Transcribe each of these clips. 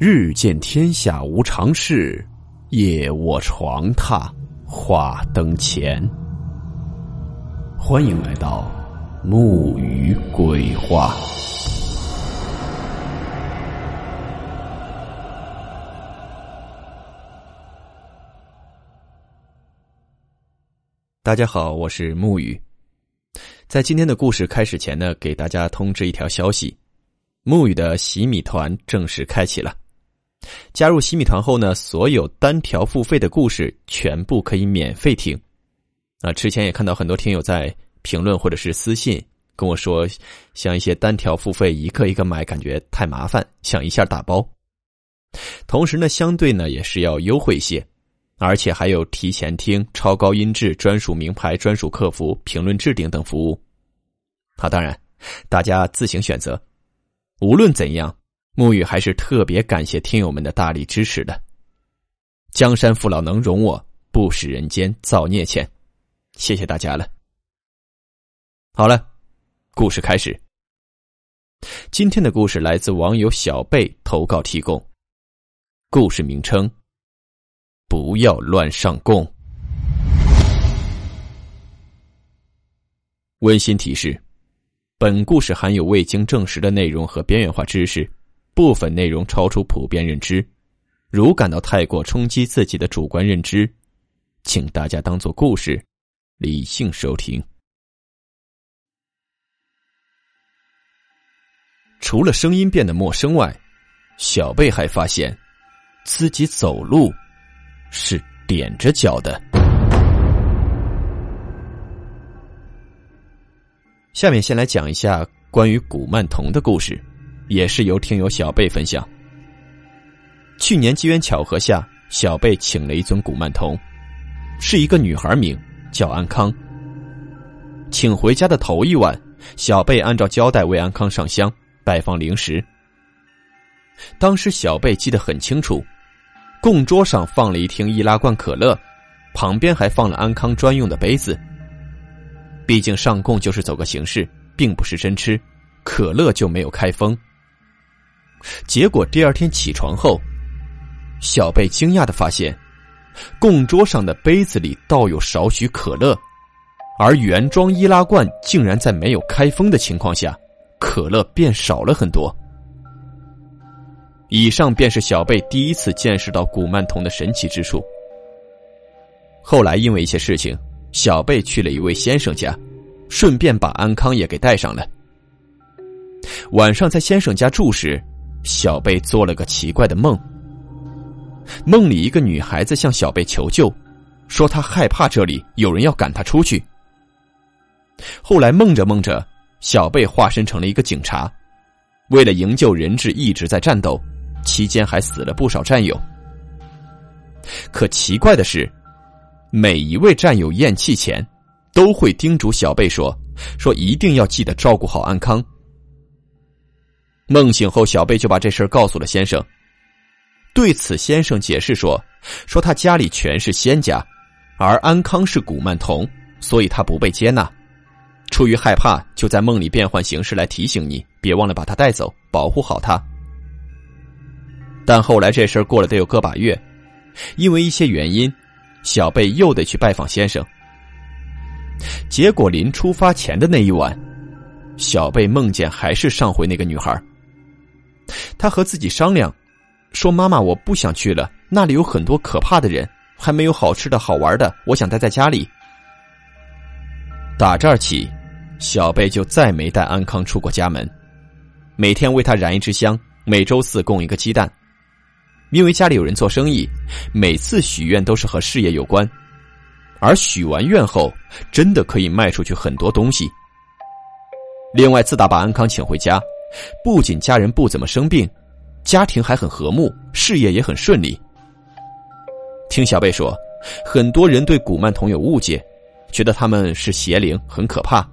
日见天下无常事，夜卧床榻话灯前。欢迎来到木鱼鬼话。大家好，我是木鱼。在今天的故事开始前呢，给大家通知一条消息：木鱼的洗米团正式开启了。加入洗米团后呢，所有单条付费的故事全部可以免费听。啊，之前也看到很多听友在评论或者是私信跟我说，像一些单条付费一个一个买，感觉太麻烦，想一下打包。同时呢，相对呢也是要优惠一些，而且还有提前听、超高音质、专属名牌、专属客服、评论置顶等服务。好，当然大家自行选择。无论怎样。沐雨还是特别感谢听友们的大力支持的。江山父老能容我，不使人间造孽钱。谢谢大家了。好了，故事开始。今天的故事来自网友小贝投稿提供，故事名称：不要乱上供。温馨提示：本故事含有未经证实的内容和边缘化知识。部分内容超出普遍认知，如感到太过冲击自己的主观认知，请大家当做故事，理性收听。除了声音变得陌生外，小贝还发现自己走路是踮着脚的。下面先来讲一下关于古曼童的故事。也是由听友小贝分享。去年机缘巧合下，小贝请了一尊古曼童，是一个女孩名叫安康。请回家的头一晚，小贝按照交代为安康上香、摆放零食。当时小贝记得很清楚，供桌上放了一听易拉罐可乐，旁边还放了安康专用的杯子。毕竟上供就是走个形式，并不是真吃，可乐就没有开封。结果第二天起床后，小贝惊讶的发现，供桌上的杯子里倒有少许可乐，而原装易拉罐竟然在没有开封的情况下，可乐变少了很多。以上便是小贝第一次见识到古曼童的神奇之处。后来因为一些事情，小贝去了一位先生家，顺便把安康也给带上了。晚上在先生家住时。小贝做了个奇怪的梦，梦里一个女孩子向小贝求救，说她害怕这里有人要赶她出去。后来梦着梦着，小贝化身成了一个警察，为了营救人质一直在战斗，期间还死了不少战友。可奇怪的是，每一位战友咽气前，都会叮嘱小贝说：“说一定要记得照顾好安康。”梦醒后，小贝就把这事告诉了先生。对此，先生解释说：“说他家里全是仙家，而安康是古曼童，所以他不被接纳。出于害怕，就在梦里变换形式来提醒你，别忘了把他带走，保护好他。”但后来这事儿过了得有个把月，因为一些原因，小贝又得去拜访先生。结果临出发前的那一晚，小贝梦见还是上回那个女孩。他和自己商量，说：“妈妈，我不想去了，那里有很多可怕的人，还没有好吃的好玩的，我想待在家里。”打这儿起，小贝就再没带安康出过家门，每天为他燃一支香，每周四供一个鸡蛋。因为家里有人做生意，每次许愿都是和事业有关，而许完愿后，真的可以卖出去很多东西。另外，自打把安康请回家。不仅家人不怎么生病，家庭还很和睦，事业也很顺利。听小贝说，很多人对古曼童有误解，觉得他们是邪灵，很可怕。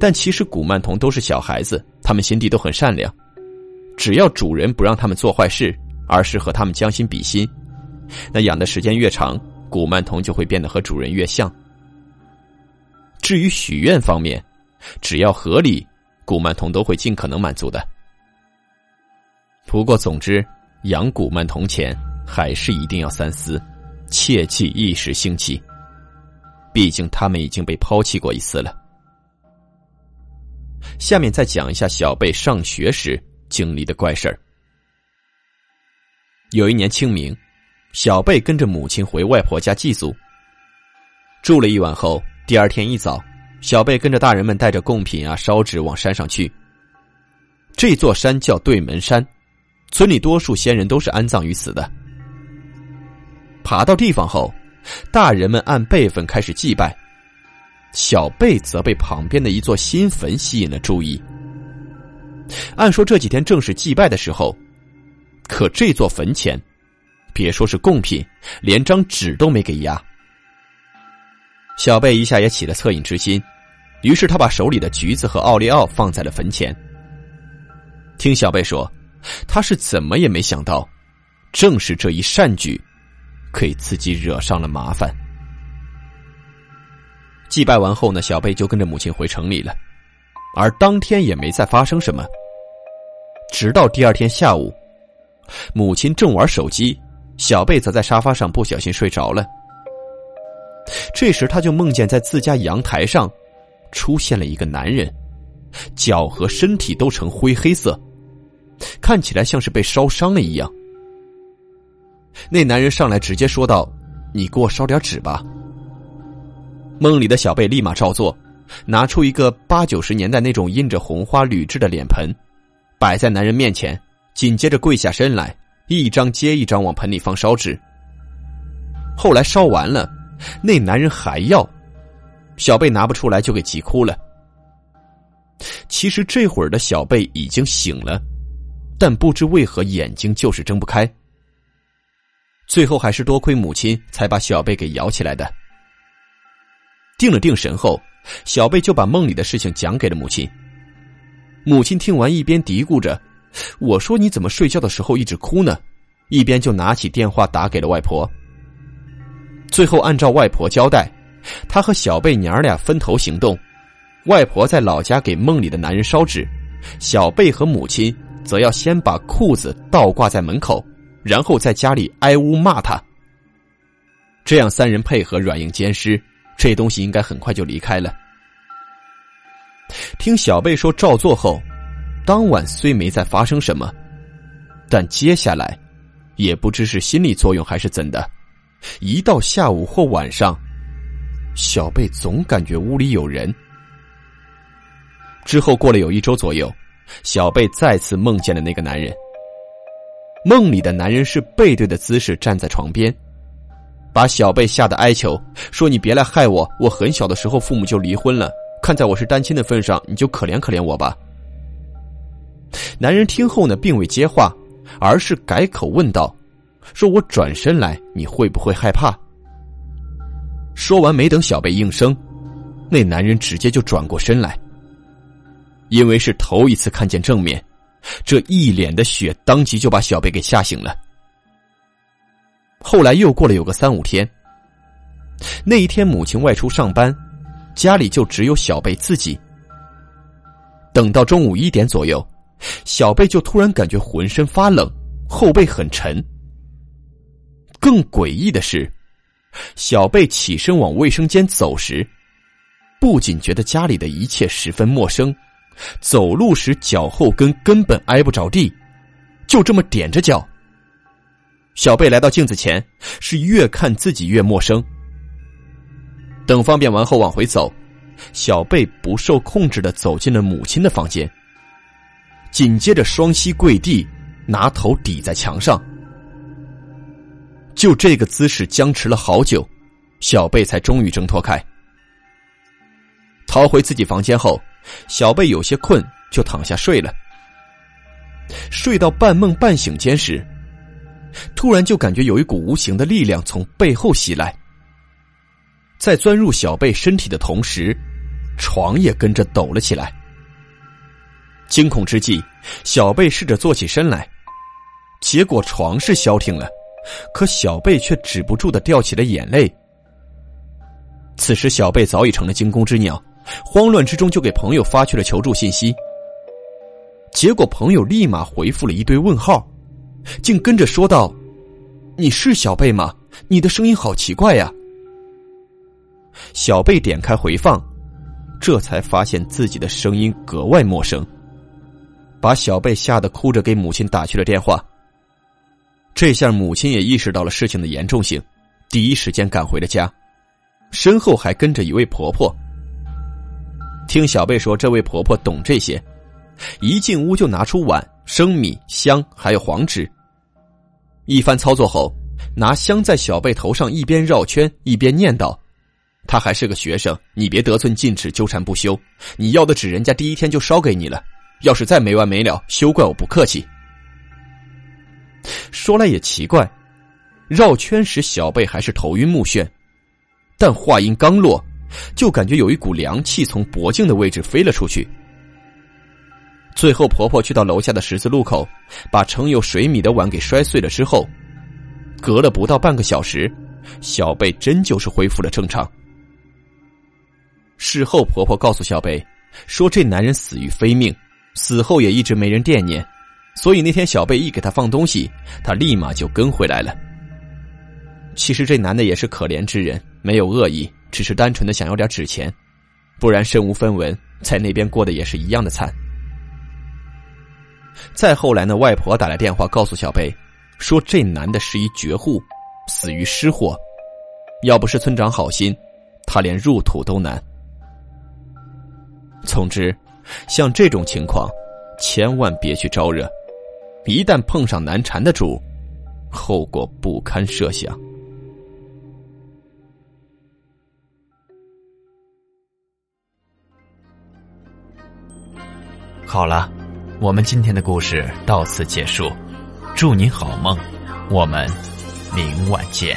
但其实古曼童都是小孩子，他们心地都很善良，只要主人不让他们做坏事，而是和他们将心比心，那养的时间越长，古曼童就会变得和主人越像。至于许愿方面，只要合理。古曼童都会尽可能满足的。不过，总之，养古曼童前还是一定要三思，切忌一时兴起。毕竟他们已经被抛弃过一次了。下面再讲一下小贝上学时经历的怪事。有一年清明，小贝跟着母亲回外婆家祭祖。住了一晚后，第二天一早，小贝跟着大人们带着贡品啊、烧纸往山上去。这座山叫对门山，村里多数先人都是安葬于此的。爬到地方后。大人们按辈分开始祭拜，小贝则被旁边的一座新坟吸引了注意。按说这几天正是祭拜的时候，可这座坟前，别说是贡品，连张纸都没给压。小贝一下也起了恻隐之心，于是他把手里的橘子和奥利奥放在了坟前。听小贝说，他是怎么也没想到，正是这一善举。给自己惹上了麻烦。祭拜完后呢，小贝就跟着母亲回城里了，而当天也没再发生什么。直到第二天下午，母亲正玩手机，小贝则在沙发上不小心睡着了。这时，他就梦见在自家阳台上出现了一个男人，脚和身体都呈灰黑色，看起来像是被烧伤了一样。那男人上来直接说道：“你给我烧点纸吧。”梦里的小贝立马照做，拿出一个八九十年代那种印着红花铝制的脸盆，摆在男人面前，紧接着跪下身来，一张接一张往盆里放烧纸。后来烧完了，那男人还要，小贝拿不出来就给急哭了。其实这会儿的小贝已经醒了，但不知为何眼睛就是睁不开。最后还是多亏母亲才把小贝给摇起来的。定了定神后，小贝就把梦里的事情讲给了母亲。母亲听完，一边嘀咕着：“我说你怎么睡觉的时候一直哭呢？”一边就拿起电话打给了外婆。最后按照外婆交代，他和小贝娘俩分头行动。外婆在老家给梦里的男人烧纸，小贝和母亲则要先把裤子倒挂在门口。然后在家里挨屋骂他，这样三人配合软硬兼施，这东西应该很快就离开了。听小贝说照做后，当晚虽没再发生什么，但接下来，也不知是心理作用还是怎的，一到下午或晚上，小贝总感觉屋里有人。之后过了有一周左右，小贝再次梦见了那个男人。梦里的男人是背对的姿势站在床边，把小贝吓得哀求说：“你别来害我！我很小的时候父母就离婚了，看在我是单亲的份上，你就可怜可怜我吧。”男人听后呢，并未接话，而是改口问道：“说我转身来，你会不会害怕？”说完，没等小贝应声，那男人直接就转过身来，因为是头一次看见正面。这一脸的血，当即就把小贝给吓醒了。后来又过了有个三五天，那一天母亲外出上班，家里就只有小贝自己。等到中午一点左右，小贝就突然感觉浑身发冷，后背很沉。更诡异的是，小贝起身往卫生间走时，不仅觉得家里的一切十分陌生。走路时脚后跟根本挨不着地，就这么踮着脚。小贝来到镜子前，是越看自己越陌生。等方便完后往回走，小贝不受控制的走进了母亲的房间。紧接着双膝跪地，拿头抵在墙上。就这个姿势僵持了好久，小贝才终于挣脱开，逃回自己房间后。小贝有些困，就躺下睡了。睡到半梦半醒间时，突然就感觉有一股无形的力量从背后袭来，在钻入小贝身体的同时，床也跟着抖了起来。惊恐之际，小贝试着坐起身来，结果床是消停了，可小贝却止不住的掉起了眼泪。此时，小贝早已成了惊弓之鸟。慌乱之中，就给朋友发去了求助信息。结果朋友立马回复了一堆问号，竟跟着说道：“你是小贝吗？你的声音好奇怪呀！”小贝点开回放，这才发现自己的声音格外陌生，把小贝吓得哭着给母亲打去了电话。这下母亲也意识到了事情的严重性，第一时间赶回了家，身后还跟着一位婆婆。听小贝说，这位婆婆懂这些。一进屋就拿出碗、生米、香，还有黄纸。一番操作后，拿香在小贝头上一边绕圈一边念叨：“他还是个学生，你别得寸进尺、纠缠不休。你要的纸，人家第一天就烧给你了。要是再没完没了，休怪我不客气。”说来也奇怪，绕圈时小贝还是头晕目眩，但话音刚落，就感觉有一股凉气从脖颈的位置飞了出去。最后，婆婆去到楼下的十字路口，把盛有水米的碗给摔碎了之后，隔了不到半个小时，小贝真就是恢复了正常。事后，婆婆告诉小贝，说这男人死于非命，死后也一直没人惦念，所以那天小贝一给他放东西，他立马就跟回来了。其实这男的也是可怜之人，没有恶意，只是单纯的想要点纸钱，不然身无分文，在那边过得也是一样的惨。再后来呢，外婆打来电话告诉小贝，说这男的是一绝户，死于失火。要不是村长好心，他连入土都难。总之，像这种情况，千万别去招惹，一旦碰上难缠的主，后果不堪设想。好了。我们今天的故事到此结束，祝你好梦，我们明晚见。